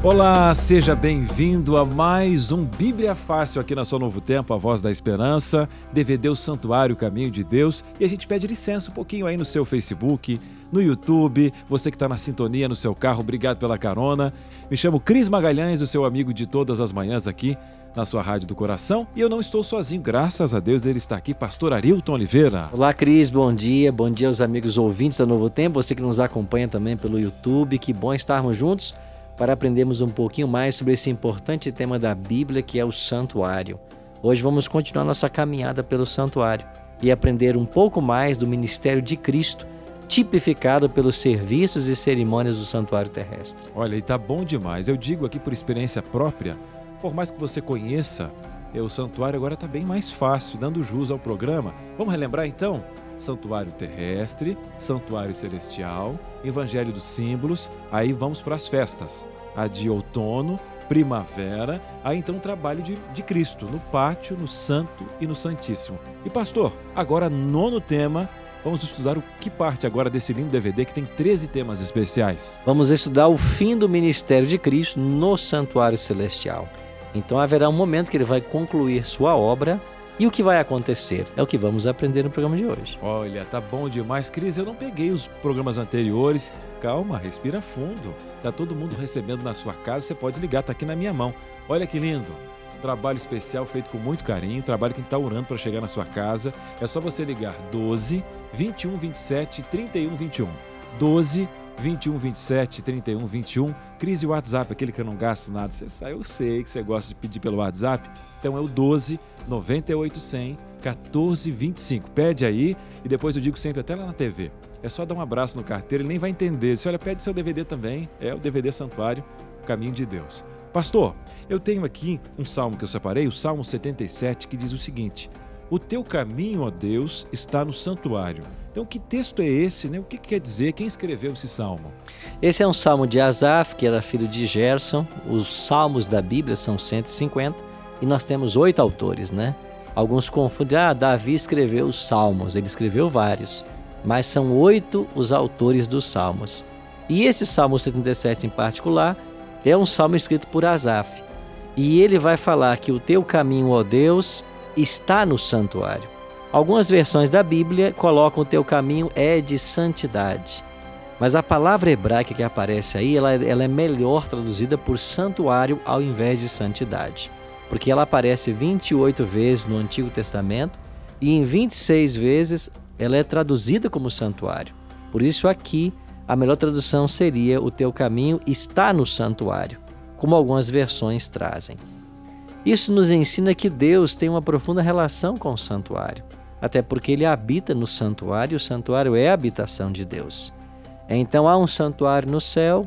Olá, seja bem-vindo a mais um Bíblia Fácil aqui na sua Novo Tempo, a Voz da Esperança, DVD O Santuário Caminho de Deus. E a gente pede licença um pouquinho aí no seu Facebook, no YouTube, você que está na sintonia no seu carro, obrigado pela carona. Me chamo Cris Magalhães, o seu amigo de todas as manhãs aqui na sua Rádio do Coração. E eu não estou sozinho, graças a Deus ele está aqui, Pastor Arilton Oliveira. Olá, Cris, bom dia. Bom dia aos amigos ouvintes da Novo Tempo, você que nos acompanha também pelo YouTube. Que bom estarmos juntos para aprendermos um pouquinho mais sobre esse importante tema da Bíblia que é o santuário. Hoje vamos continuar nossa caminhada pelo santuário e aprender um pouco mais do ministério de Cristo tipificado pelos serviços e cerimônias do santuário terrestre. Olha, e tá bom demais. Eu digo aqui por experiência própria, por mais que você conheça, é, o santuário agora está bem mais fácil, dando jus ao programa. Vamos relembrar então? Santuário terrestre, santuário celestial, evangelho dos símbolos, aí vamos para as festas. A de outono, primavera, aí então o trabalho de, de Cristo, no pátio, no santo e no santíssimo. E pastor, agora nono tema, Vamos estudar o que parte agora desse lindo DVD que tem 13 temas especiais. Vamos estudar o fim do ministério de Cristo no santuário celestial. Então haverá um momento que ele vai concluir sua obra e o que vai acontecer é o que vamos aprender no programa de hoje. Olha, tá bom demais, Cris. Eu não peguei os programas anteriores. Calma, respira fundo. Tá todo mundo recebendo na sua casa, você pode ligar, tá aqui na minha mão. Olha que lindo trabalho especial feito com muito carinho, trabalho que a gente está orando para chegar na sua casa. É só você ligar 12 21 27 31 21. 12 21 27 31 21. Crise WhatsApp, aquele que eu não gasto nada. Você sabe, eu sei que você gosta de pedir pelo WhatsApp. Então é o 12 98 100 14 25. Pede aí e depois eu digo sempre até lá na TV. É só dar um abraço no carteiro, ele nem vai entender. Se olha, pede seu DVD também. É o DVD Santuário, o Caminho de Deus. Pastor, eu tenho aqui um salmo que eu separei, o Salmo 77, que diz o seguinte: O teu caminho, ó Deus, está no santuário. Então, que texto é esse? Né? O que, que quer dizer? Quem escreveu esse salmo? Esse é um salmo de Asaf, que era filho de Gerson. Os salmos da Bíblia são 150 e nós temos oito autores, né? Alguns confundem, ah, Davi escreveu os salmos, ele escreveu vários, mas são oito os autores dos salmos. E esse salmo 77 em particular é um salmo escrito por Asaf. E ele vai falar que o teu caminho, ó Deus, está no santuário. Algumas versões da Bíblia colocam o teu caminho é de santidade. Mas a palavra hebraica que aparece aí, ela, ela é melhor traduzida por santuário ao invés de santidade. Porque ela aparece 28 vezes no Antigo Testamento e em 26 vezes ela é traduzida como santuário. Por isso aqui a melhor tradução seria: O teu caminho está no santuário, como algumas versões trazem. Isso nos ensina que Deus tem uma profunda relação com o santuário, até porque ele habita no santuário e o santuário é a habitação de Deus. Então há um santuário no céu,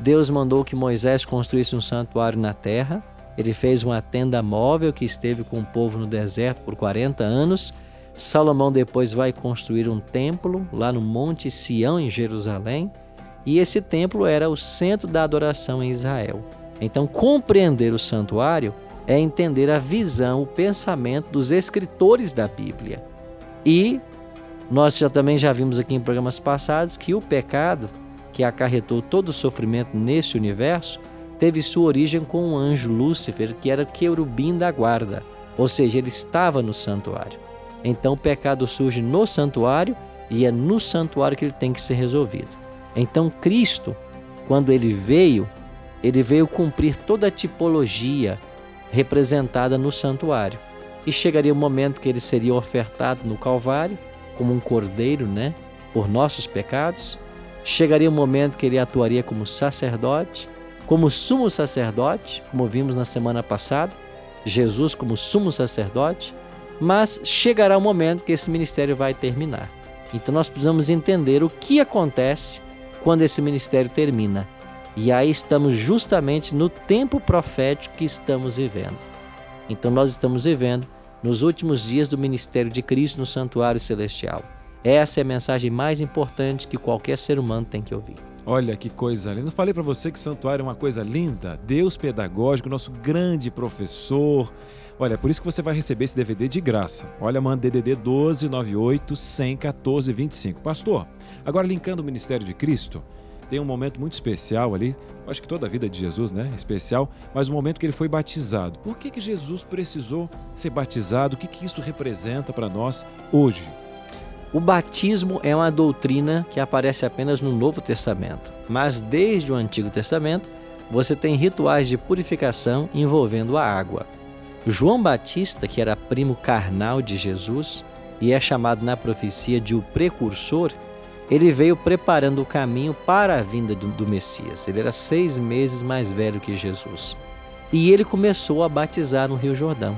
Deus mandou que Moisés construísse um santuário na terra, ele fez uma tenda móvel que esteve com o povo no deserto por 40 anos Salomão depois vai construir um templo lá no Monte Sião, em Jerusalém, e esse templo era o centro da adoração em Israel. Então, compreender o santuário é entender a visão, o pensamento dos escritores da Bíblia. E nós já também já vimos aqui em programas passados que o pecado que acarretou todo o sofrimento nesse universo teve sua origem com o anjo Lúcifer, que era querubim da guarda, ou seja, ele estava no santuário. Então o pecado surge no santuário e é no santuário que ele tem que ser resolvido. Então Cristo, quando ele veio, ele veio cumprir toda a tipologia representada no santuário. E chegaria o momento que ele seria ofertado no Calvário como um cordeiro, né, por nossos pecados. Chegaria o momento que ele atuaria como sacerdote, como sumo sacerdote, como vimos na semana passada, Jesus como sumo sacerdote mas chegará o momento que esse ministério vai terminar. Então nós precisamos entender o que acontece quando esse ministério termina. E aí estamos justamente no tempo profético que estamos vivendo. Então nós estamos vivendo nos últimos dias do ministério de Cristo no santuário celestial. Essa é a mensagem mais importante que qualquer ser humano tem que ouvir. Olha que coisa linda. Eu falei para você que santuário é uma coisa linda. Deus pedagógico, nosso grande professor. Olha, é por isso que você vai receber esse DVD de graça. Olha, manda DDD 12 98 100 14 25. Pastor, agora linkando o ministério de Cristo, tem um momento muito especial ali. Acho que toda a vida de Jesus, né? Especial, mas o momento que ele foi batizado. Por que, que Jesus precisou ser batizado? O que, que isso representa para nós hoje? O batismo é uma doutrina que aparece apenas no Novo Testamento, mas desde o Antigo Testamento você tem rituais de purificação envolvendo a água. João Batista, que era primo carnal de Jesus e é chamado na profecia de o precursor, ele veio preparando o caminho para a vinda do, do Messias. Ele era seis meses mais velho que Jesus. E ele começou a batizar no Rio Jordão.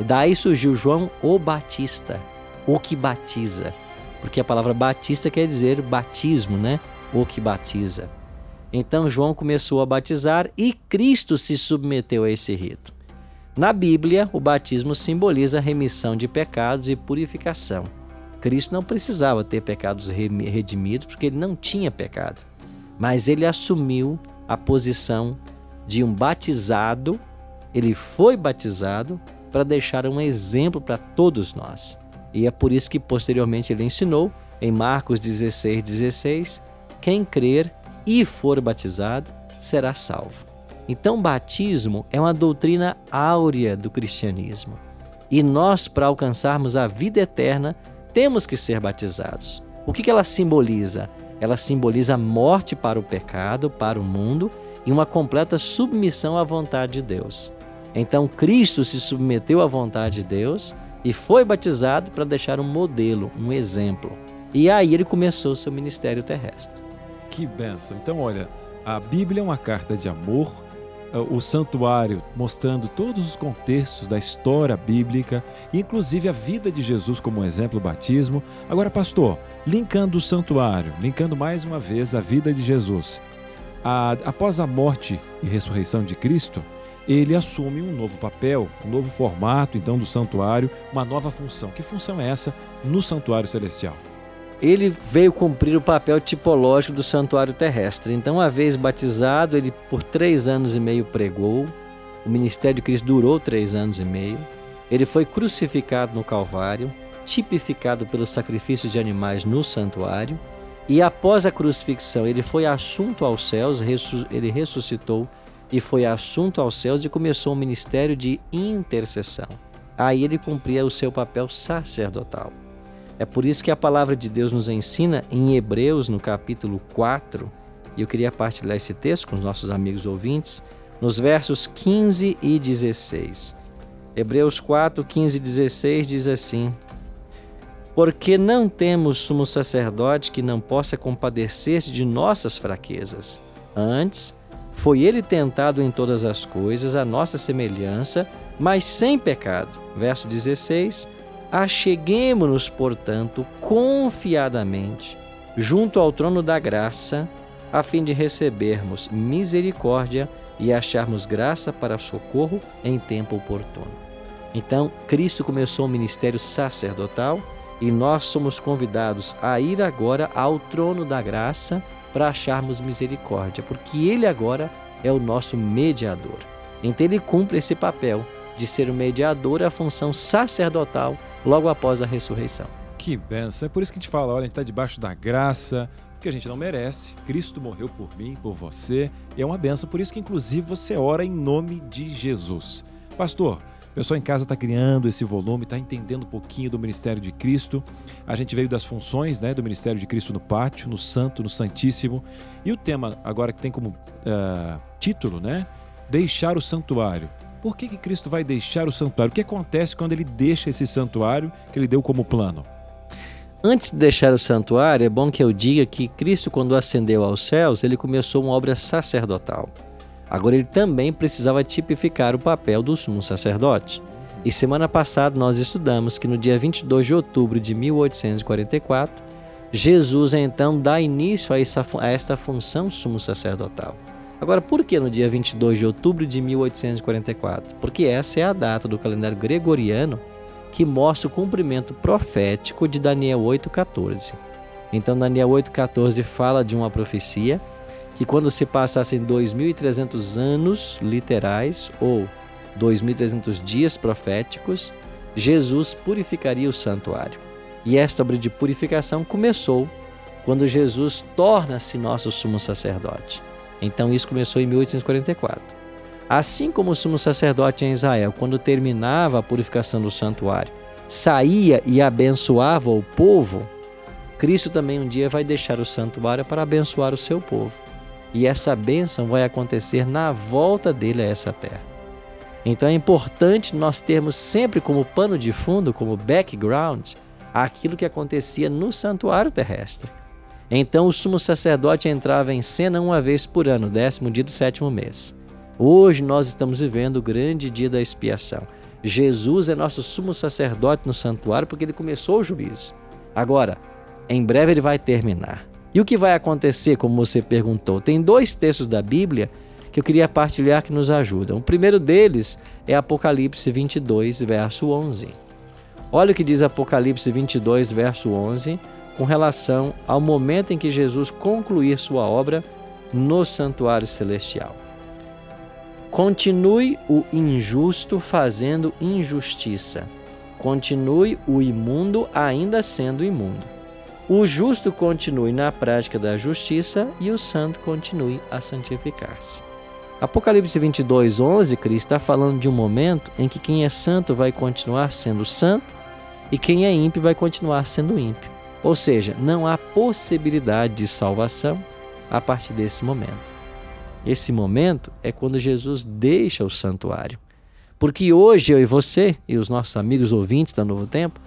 E daí surgiu João o Batista, o que batiza, porque a palavra batista quer dizer batismo, né? O que batiza. Então João começou a batizar e Cristo se submeteu a esse rito. Na Bíblia, o batismo simboliza remissão de pecados e purificação. Cristo não precisava ter pecados redimidos porque ele não tinha pecado, mas ele assumiu a posição de um batizado, ele foi batizado para deixar um exemplo para todos nós. E é por isso que posteriormente ele ensinou em Marcos 16, 16: quem crer e for batizado será salvo. Então, batismo é uma doutrina áurea do cristianismo. E nós, para alcançarmos a vida eterna, temos que ser batizados. O que ela simboliza? Ela simboliza a morte para o pecado, para o mundo e uma completa submissão à vontade de Deus. Então, Cristo se submeteu à vontade de Deus e foi batizado para deixar um modelo, um exemplo. E aí ele começou seu ministério terrestre. Que benção! Então, olha, a Bíblia é uma carta de amor, o santuário mostrando todos os contextos da história bíblica, inclusive a vida de Jesus como exemplo, o batismo. Agora, pastor, linkando o santuário, linkando mais uma vez a vida de Jesus. A, após a morte e ressurreição de Cristo, ele assume um novo papel, um novo formato, então, do santuário, uma nova função. Que função é essa no santuário celestial? Ele veio cumprir o papel tipológico do santuário terrestre. Então, uma vez batizado, ele por três anos e meio pregou. O ministério de Cristo durou três anos e meio. Ele foi crucificado no Calvário, tipificado pelos sacrifícios de animais no santuário. E após a crucifixão, ele foi assunto aos céus, ele ressuscitou e foi assunto aos céus e começou um ministério de intercessão. Aí ele cumpria o seu papel sacerdotal. É por isso que a palavra de Deus nos ensina em Hebreus, no capítulo 4, e eu queria partilhar esse texto com os nossos amigos ouvintes, nos versos 15 e 16. Hebreus 4, 15 e 16 diz assim: Porque não temos sumo sacerdote que não possa compadecer-se de nossas fraquezas. Antes, foi ele tentado em todas as coisas, a nossa semelhança, mas sem pecado. Verso 16: Acheguemo-nos, portanto, confiadamente junto ao trono da graça, a fim de recebermos misericórdia e acharmos graça para socorro em tempo oportuno. Então, Cristo começou o ministério sacerdotal e nós somos convidados a ir agora ao trono da graça para acharmos misericórdia, porque Ele agora é o nosso mediador. Então ele cumpre esse papel de ser o mediador, a função sacerdotal logo após a ressurreição. Que benção! É por isso que a gente fala: olha, a gente está debaixo da graça, porque a gente não merece. Cristo morreu por mim, por você, e é uma benção. Por isso que, inclusive, você ora em nome de Jesus. Pastor, pessoal em casa está criando esse volume, está entendendo um pouquinho do ministério de Cristo. A gente veio das funções né, do ministério de Cristo no pátio, no santo, no santíssimo. E o tema agora que tem como uh, título, né? Deixar o santuário. Por que, que Cristo vai deixar o santuário? O que acontece quando ele deixa esse santuário que ele deu como plano? Antes de deixar o santuário, é bom que eu diga que Cristo, quando ascendeu aos céus, ele começou uma obra sacerdotal. Agora ele também precisava tipificar o papel do sumo sacerdote. E semana passada nós estudamos que no dia 22 de outubro de 1844, Jesus então dá início a a esta função sumo sacerdotal. Agora, por que no dia 22 de outubro de 1844? Porque essa é a data do calendário gregoriano que mostra o cumprimento profético de Daniel 8,14. Então, Daniel 8,14 fala de uma profecia que, quando se passassem 2.300 anos literais ou 2.300 dias proféticos, Jesus purificaria o santuário. E esta obra de purificação começou quando Jesus torna-se nosso sumo sacerdote. Então, isso começou em 1844. Assim como o sumo sacerdote em Israel, quando terminava a purificação do santuário, saía e abençoava o povo, Cristo também um dia vai deixar o santuário para abençoar o seu povo. E essa bênção vai acontecer na volta dele a essa terra. Então é importante nós termos sempre como pano de fundo, como background, aquilo que acontecia no santuário terrestre. Então o sumo sacerdote entrava em cena uma vez por ano, décimo dia do sétimo mês. Hoje nós estamos vivendo o grande dia da expiação. Jesus é nosso sumo sacerdote no santuário porque ele começou o juízo. Agora, em breve ele vai terminar. E o que vai acontecer, como você perguntou? Tem dois textos da Bíblia que eu queria partilhar que nos ajudam. O primeiro deles é Apocalipse 22, verso 11. Olha o que diz Apocalipse 22, verso 11, com relação ao momento em que Jesus concluir sua obra no santuário celestial. Continue o injusto fazendo injustiça. Continue o imundo ainda sendo imundo. O justo continue na prática da justiça e o santo continue a santificar-se. Apocalipse 22, 11, Cristo está falando de um momento em que quem é santo vai continuar sendo santo e quem é ímpio vai continuar sendo ímpio. Ou seja, não há possibilidade de salvação a partir desse momento. Esse momento é quando Jesus deixa o santuário. Porque hoje eu e você e os nossos amigos ouvintes da Novo Tempo,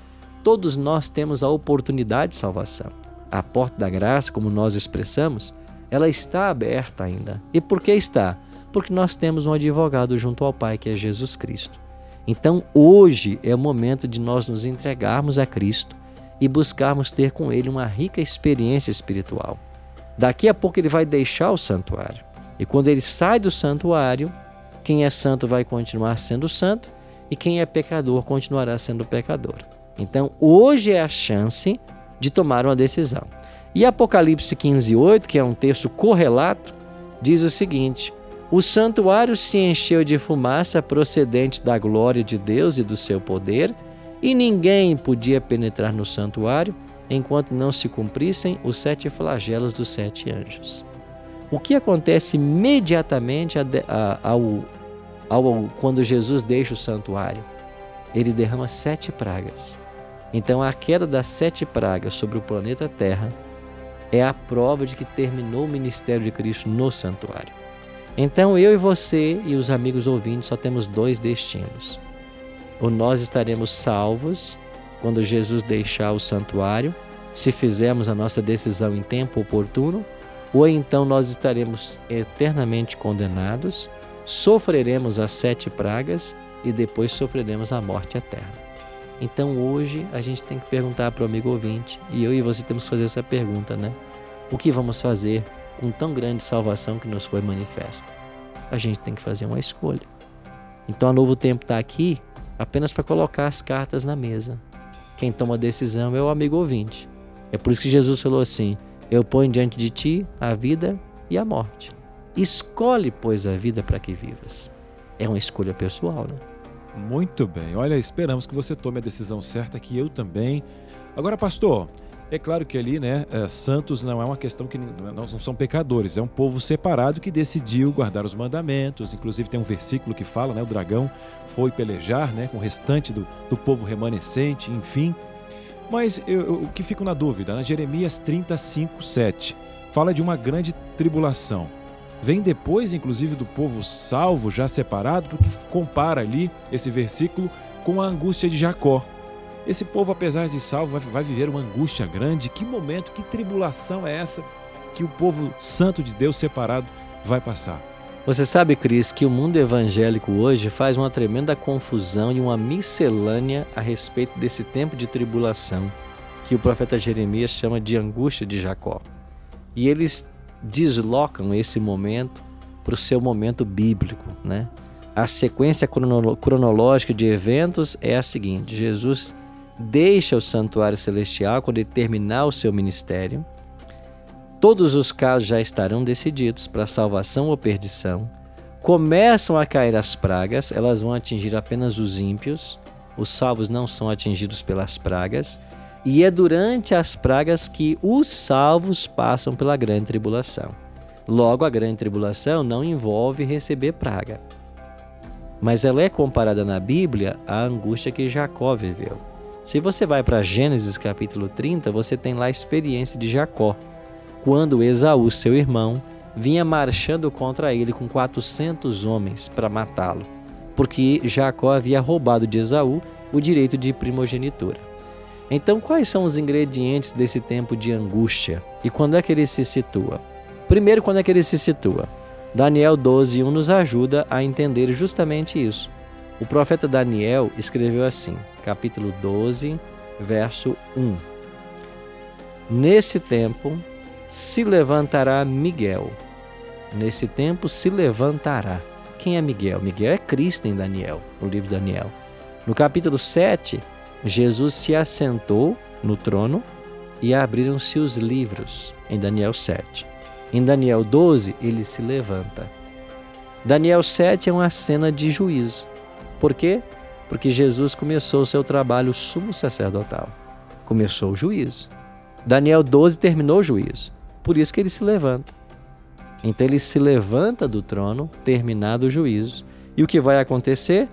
todos nós temos a oportunidade de salvação. A porta da graça, como nós expressamos, ela está aberta ainda. E por que está? Porque nós temos um advogado junto ao Pai, que é Jesus Cristo. Então, hoje é o momento de nós nos entregarmos a Cristo e buscarmos ter com Ele uma rica experiência espiritual. Daqui a pouco ele vai deixar o santuário. E quando ele sai do santuário, quem é santo vai continuar sendo santo e quem é pecador continuará sendo pecador. Então, hoje é a chance de tomar uma decisão. E Apocalipse 15:8, que é um texto correlato, diz o seguinte: O santuário se encheu de fumaça procedente da glória de Deus e do seu poder, e ninguém podia penetrar no santuário enquanto não se cumprissem os sete flagelos dos sete anjos. O que acontece imediatamente ao, ao, quando Jesus deixa o santuário? Ele derrama sete pragas. Então, a queda das sete pragas sobre o planeta Terra é a prova de que terminou o ministério de Cristo no santuário. Então, eu e você e os amigos ouvintes só temos dois destinos. Ou nós estaremos salvos quando Jesus deixar o santuário, se fizermos a nossa decisão em tempo oportuno, ou então nós estaremos eternamente condenados, sofreremos as sete pragas e depois sofreremos a morte eterna. Então hoje a gente tem que perguntar para o amigo ouvinte, e eu e você temos que fazer essa pergunta, né? O que vamos fazer com tão grande salvação que nos foi manifesta? A gente tem que fazer uma escolha. Então a Novo Tempo está aqui apenas para colocar as cartas na mesa. Quem toma a decisão é o amigo ouvinte. É por isso que Jesus falou assim: eu ponho diante de ti a vida e a morte. Escolhe, pois, a vida para que vivas. É uma escolha pessoal, né? Muito bem. Olha, esperamos que você tome a decisão certa, que eu também. Agora, pastor, é claro que ali, né, é, santos não é uma questão que não, não são pecadores, é um povo separado que decidiu guardar os mandamentos. Inclusive tem um versículo que fala, né, o dragão foi pelejar, né, com o restante do, do povo remanescente, enfim. Mas eu, o que fico na dúvida, na Jeremias 35, 7, fala de uma grande tribulação. Vem depois, inclusive, do povo salvo, já separado, porque compara ali esse versículo com a angústia de Jacó. Esse povo, apesar de salvo, vai, viver uma angústia grande. Que momento, que tribulação é essa que o povo santo de Deus separado vai passar? Você sabe, Cris, que o mundo evangélico hoje faz uma tremenda confusão e uma miscelânea a respeito desse tempo de tribulação que o profeta Jeremias chama de angústia de Jacó. E eles deslocam esse momento para o seu momento bíblico, né? A sequência cronológica de eventos é a seguinte: Jesus deixa o santuário celestial quando ele terminar o seu ministério. Todos os casos já estarão decididos para salvação ou perdição. Começam a cair as pragas, elas vão atingir apenas os ímpios. Os salvos não são atingidos pelas pragas. E é durante as pragas que os salvos passam pela grande tribulação. Logo, a grande tribulação não envolve receber praga. Mas ela é comparada na Bíblia à angústia que Jacó viveu. Se você vai para Gênesis capítulo 30, você tem lá a experiência de Jacó, quando Esaú, seu irmão, vinha marchando contra ele com 400 homens para matá-lo, porque Jacó havia roubado de Esaú o direito de primogenitura. Então, quais são os ingredientes desse tempo de angústia e quando é que ele se situa? Primeiro, quando é que ele se situa? Daniel 12:1 nos ajuda a entender justamente isso. O profeta Daniel escreveu assim, capítulo 12, verso 1. Nesse tempo se levantará Miguel. Nesse tempo se levantará. Quem é Miguel? Miguel é Cristo em Daniel, no livro de Daniel. No capítulo 7, Jesus se assentou no trono e abriram-se os livros, em Daniel 7. Em Daniel 12, ele se levanta. Daniel 7 é uma cena de juízo. Por quê? Porque Jesus começou o seu trabalho sumo sacerdotal. Começou o juízo. Daniel 12 terminou o juízo. Por isso que ele se levanta. Então ele se levanta do trono, terminado o juízo. E o que vai acontecer?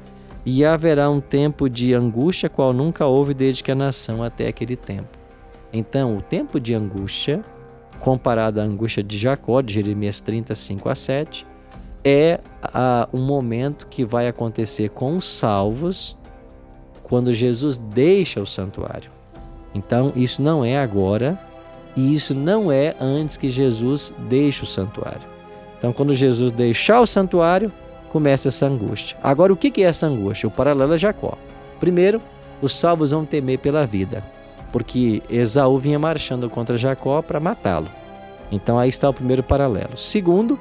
E haverá um tempo de angústia qual nunca houve desde que a nação até aquele tempo. Então, o tempo de angústia, comparado à angústia de Jacó, de Jeremias 35 a 7, é a, um momento que vai acontecer com os salvos quando Jesus deixa o santuário. Então, isso não é agora e isso não é antes que Jesus deixe o santuário. Então, quando Jesus deixar o santuário, começa essa angústia. Agora, o que é essa angústia? O paralelo é Jacó. Primeiro, os salvos vão temer pela vida, porque Esaú vinha marchando contra Jacó para matá-lo. Então, aí está o primeiro paralelo. Segundo,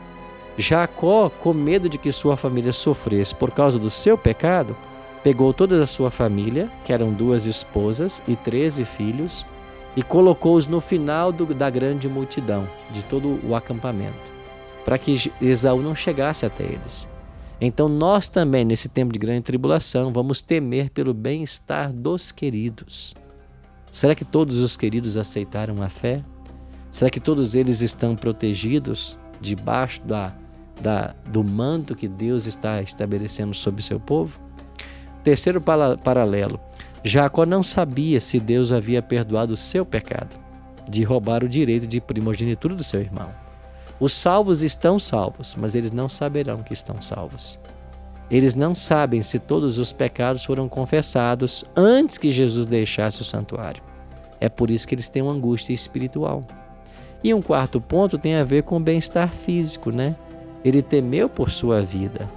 Jacó, com medo de que sua família sofresse por causa do seu pecado, pegou toda a sua família, que eram duas esposas e treze filhos, e colocou-os no final do, da grande multidão, de todo o acampamento, para que Esaú não chegasse até eles. Então, nós também, nesse tempo de grande tribulação, vamos temer pelo bem-estar dos queridos. Será que todos os queridos aceitaram a fé? Será que todos eles estão protegidos debaixo da da, do manto que Deus está estabelecendo sobre seu povo? Terceiro paralelo: Jacó não sabia se Deus havia perdoado o seu pecado de roubar o direito de primogenitura do seu irmão. Os salvos estão salvos, mas eles não saberão que estão salvos. Eles não sabem se todos os pecados foram confessados antes que Jesus deixasse o santuário. É por isso que eles têm uma angústia espiritual. E um quarto ponto tem a ver com o bem-estar físico, né? Ele temeu por sua vida.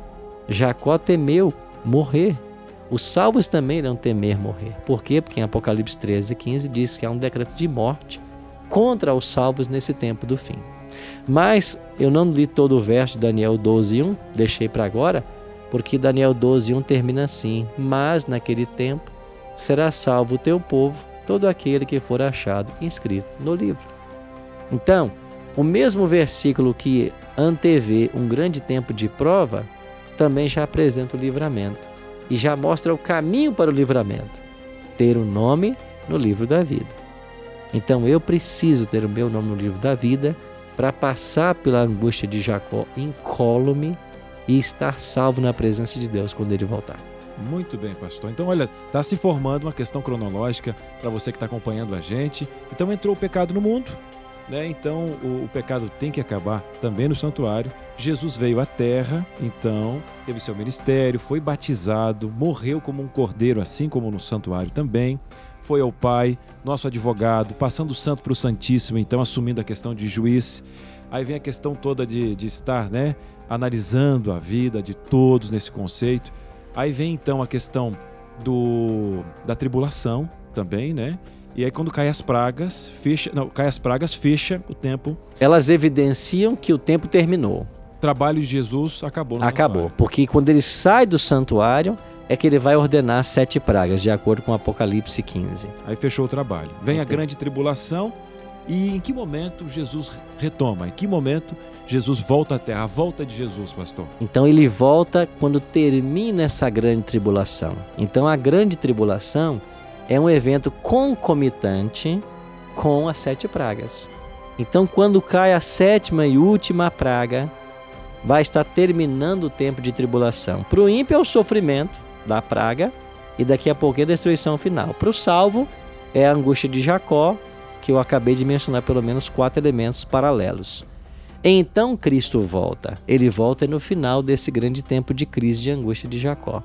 Jacó temeu morrer. Os salvos também irão temer morrer. Por quê? Porque em Apocalipse 13, 15 diz que há um decreto de morte contra os salvos nesse tempo do fim. Mas eu não li todo o verso de Daniel 12, 1, deixei para agora, porque Daniel 12, 1 termina assim: Mas naquele tempo será salvo o teu povo, todo aquele que for achado inscrito no livro. Então, o mesmo versículo que antevê um grande tempo de prova, também já apresenta o livramento e já mostra o caminho para o livramento: ter o um nome no livro da vida. Então eu preciso ter o meu nome no livro da vida para passar pela angústia de Jacó incólume e estar salvo na presença de Deus quando ele voltar. Muito bem, pastor. Então, olha, está se formando uma questão cronológica para você que está acompanhando a gente. Então, entrou o pecado no mundo, né? Então o, o, pecado tem que acabar também no santuário. Jesus veio à terra, então teve seu ministério, foi batizado, morreu como um cordeiro, assim como no santuário também. Foi ao Pai, nosso advogado, passando o santo para o Santíssimo, então assumindo a questão de juiz. Aí vem a questão toda de, de estar, né, analisando a vida de todos nesse conceito. Aí vem então a questão do, da tribulação também, né? E aí quando cai as pragas, fecha, não, cai as pragas, fecha o tempo. Elas evidenciam que o tempo terminou. trabalho de Jesus acabou. acabou, santuário. porque quando ele sai do santuário é que ele vai ordenar sete pragas, de acordo com Apocalipse 15. Aí fechou o trabalho. Vem a Entendi. grande tribulação e em que momento Jesus retoma? Em que momento Jesus volta à terra? A volta de Jesus, pastor. Então ele volta quando termina essa grande tribulação. Então a grande tribulação é um evento concomitante com as sete pragas. Então quando cai a sétima e última praga, vai estar terminando o tempo de tribulação. Para o ímpio é o sofrimento da praga e daqui a pouco a destruição final. Para o salvo é a angústia de Jacó, que eu acabei de mencionar pelo menos quatro elementos paralelos. Então Cristo volta. Ele volta no final desse grande tempo de crise de angústia de Jacó.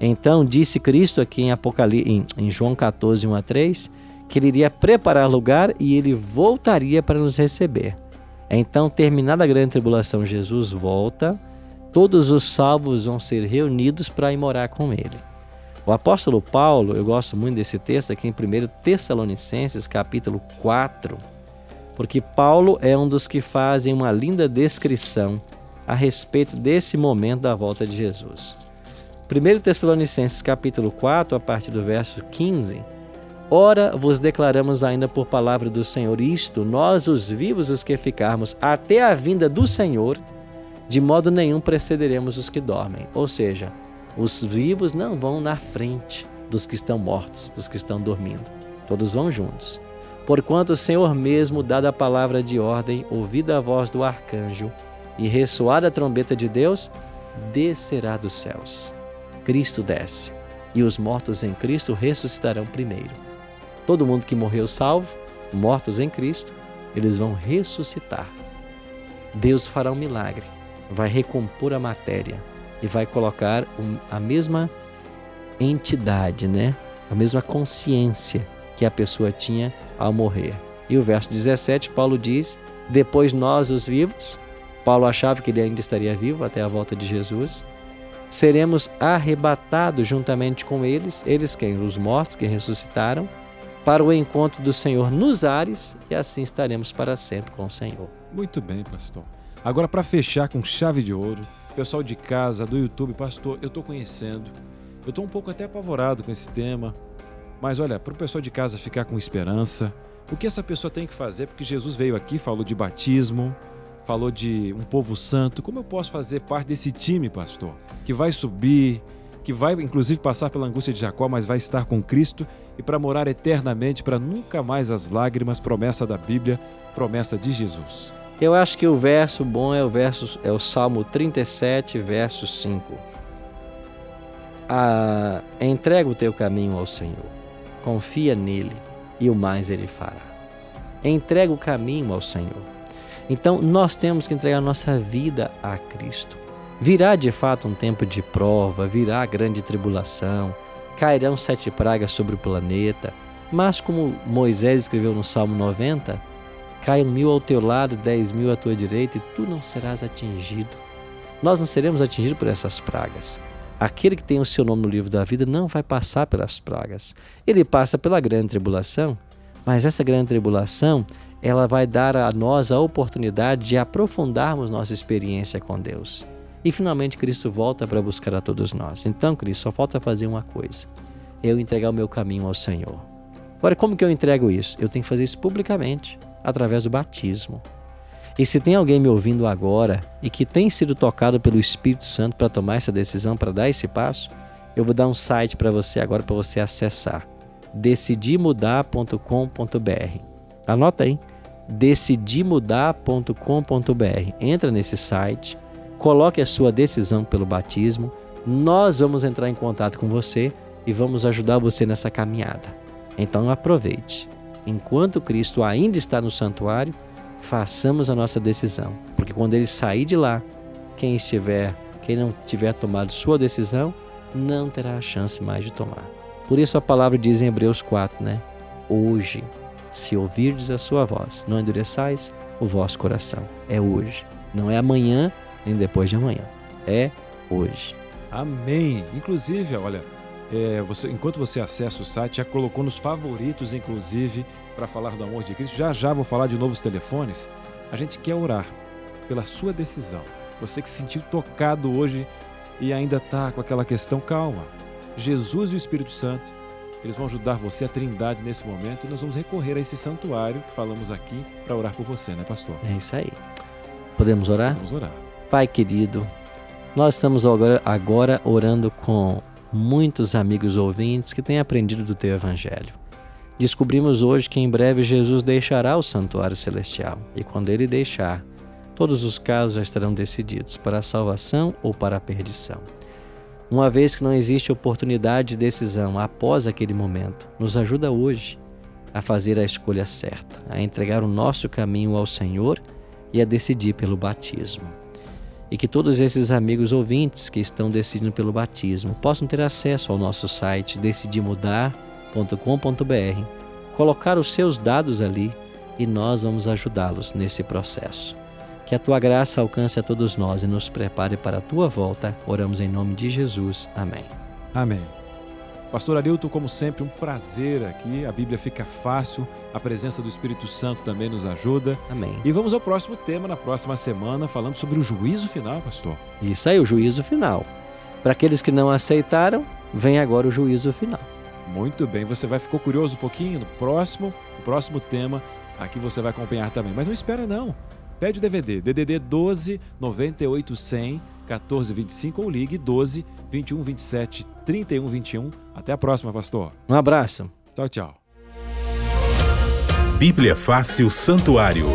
Então disse Cristo aqui em, Apocalipse, em, em João 14, 1 a 3, que ele iria preparar lugar e ele voltaria para nos receber. Então, terminada a grande tribulação, Jesus volta, todos os salvos vão ser reunidos para ir morar com ele. O apóstolo Paulo, eu gosto muito desse texto aqui em 1 Tessalonicenses, capítulo 4, porque Paulo é um dos que fazem uma linda descrição a respeito desse momento da volta de Jesus. 1 Tessalonicenses capítulo 4, a partir do verso 15, Ora vos declaramos ainda por palavra do Senhor isto, nós os vivos os que ficarmos até a vinda do Senhor, de modo nenhum precederemos os que dormem. Ou seja, os vivos não vão na frente dos que estão mortos, dos que estão dormindo. Todos vão juntos. Porquanto o Senhor mesmo, dada a palavra de ordem, ouvida a voz do arcanjo e ressoada a trombeta de Deus, descerá dos céus. Cristo desce, e os mortos em Cristo ressuscitarão primeiro. Todo mundo que morreu salvo, mortos em Cristo, eles vão ressuscitar. Deus fará um milagre, vai recompor a matéria e vai colocar a mesma entidade, né? A mesma consciência que a pessoa tinha ao morrer. E o verso 17, Paulo diz: Depois nós, os vivos, Paulo achava que ele ainda estaria vivo até a volta de Jesus, seremos arrebatados juntamente com eles, eles quem? Os mortos que ressuscitaram, para o encontro do Senhor nos ares, e assim estaremos para sempre com o Senhor. Muito bem, pastor. Agora, para fechar com chave de ouro, pessoal de casa, do YouTube, pastor, eu estou conhecendo, eu estou um pouco até apavorado com esse tema, mas olha, para o pessoal de casa ficar com esperança, o que essa pessoa tem que fazer? Porque Jesus veio aqui, falou de batismo, falou de um povo santo. Como eu posso fazer parte desse time, pastor, que vai subir, que vai inclusive passar pela angústia de Jacó, mas vai estar com Cristo e para morar eternamente, para nunca mais as lágrimas, promessa da Bíblia, promessa de Jesus. Eu acho que o verso bom é o verso é o Salmo 37, verso 5. Ah, entrega o teu caminho ao Senhor, confia nele e o mais ele fará. Entrega o caminho ao Senhor. Então nós temos que entregar nossa vida a Cristo. Virá de fato um tempo de prova, virá grande tribulação, cairão sete pragas sobre o planeta, mas como Moisés escreveu no Salmo 90, caiam mil ao teu lado, dez mil à tua direita, e tu não serás atingido. Nós não seremos atingidos por essas pragas. Aquele que tem o seu nome no livro da vida não vai passar pelas pragas. Ele passa pela grande tribulação, mas essa grande tribulação, ela vai dar a nós a oportunidade de aprofundarmos nossa experiência com Deus. E finalmente Cristo volta para buscar a todos nós. Então, Cristo, só falta fazer uma coisa: eu entregar o meu caminho ao Senhor. Agora, como que eu entrego isso? Eu tenho que fazer isso publicamente, através do batismo. E se tem alguém me ouvindo agora e que tem sido tocado pelo Espírito Santo para tomar essa decisão, para dar esse passo, eu vou dar um site para você agora para você acessar: decidimudar.com.br. Anota aí: decidimudar.com.br. Entra nesse site, coloque a sua decisão pelo batismo. Nós vamos entrar em contato com você e vamos ajudar você nessa caminhada. Então aproveite. Enquanto Cristo ainda está no santuário, façamos a nossa decisão, porque quando ele sair de lá, quem estiver, quem não tiver tomado sua decisão, não terá a chance mais de tomar. Por isso a palavra diz em Hebreus 4, né? Hoje, se ouvirdes a sua voz, não endureçais o vosso coração. É hoje, não é amanhã nem depois de amanhã. É hoje. Amém. Inclusive, olha, é, você, enquanto você acessa o site, já colocou nos favoritos, inclusive, para falar do amor de Cristo. Já já vou falar de novos telefones. A gente quer orar pela sua decisão. Você que se sentiu tocado hoje e ainda está com aquela questão, calma. Jesus e o Espírito Santo, eles vão ajudar você, a Trindade, nesse momento, e nós vamos recorrer a esse santuário que falamos aqui para orar por você, né, pastor? É isso aí. Podemos orar? Vamos orar. Pai querido, nós estamos agora, agora orando com muitos amigos ouvintes que têm aprendido do teu Evangelho. Descobrimos hoje que em breve Jesus deixará o santuário celestial, e quando ele deixar, todos os casos já estarão decididos para a salvação ou para a perdição. Uma vez que não existe oportunidade de decisão após aquele momento, nos ajuda hoje a fazer a escolha certa, a entregar o nosso caminho ao Senhor e a decidir pelo batismo. E que todos esses amigos ouvintes que estão decidindo pelo batismo possam ter acesso ao nosso site decidimudar.com.br, colocar os seus dados ali e nós vamos ajudá-los nesse processo. Que a tua graça alcance a todos nós e nos prepare para a tua volta. Oramos em nome de Jesus. Amém. Amém. Pastor Arilton, como sempre, um prazer aqui. A Bíblia fica fácil, a presença do Espírito Santo também nos ajuda. Amém. E vamos ao próximo tema na próxima semana, falando sobre o juízo final, pastor. Isso aí, o juízo final. Para aqueles que não aceitaram, vem agora o juízo final. Muito bem, você vai ficou curioso um pouquinho no próximo, no próximo tema, aqui você vai acompanhar também. Mas não espera não. Pede o DVD, DDD 12 98 100 14 25 ou ligue 12 21 27 31 21. Até a próxima, pastor. Um abraço. Tchau, tchau. Bíblia Fácil Santuário.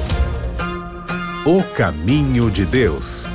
O caminho de Deus.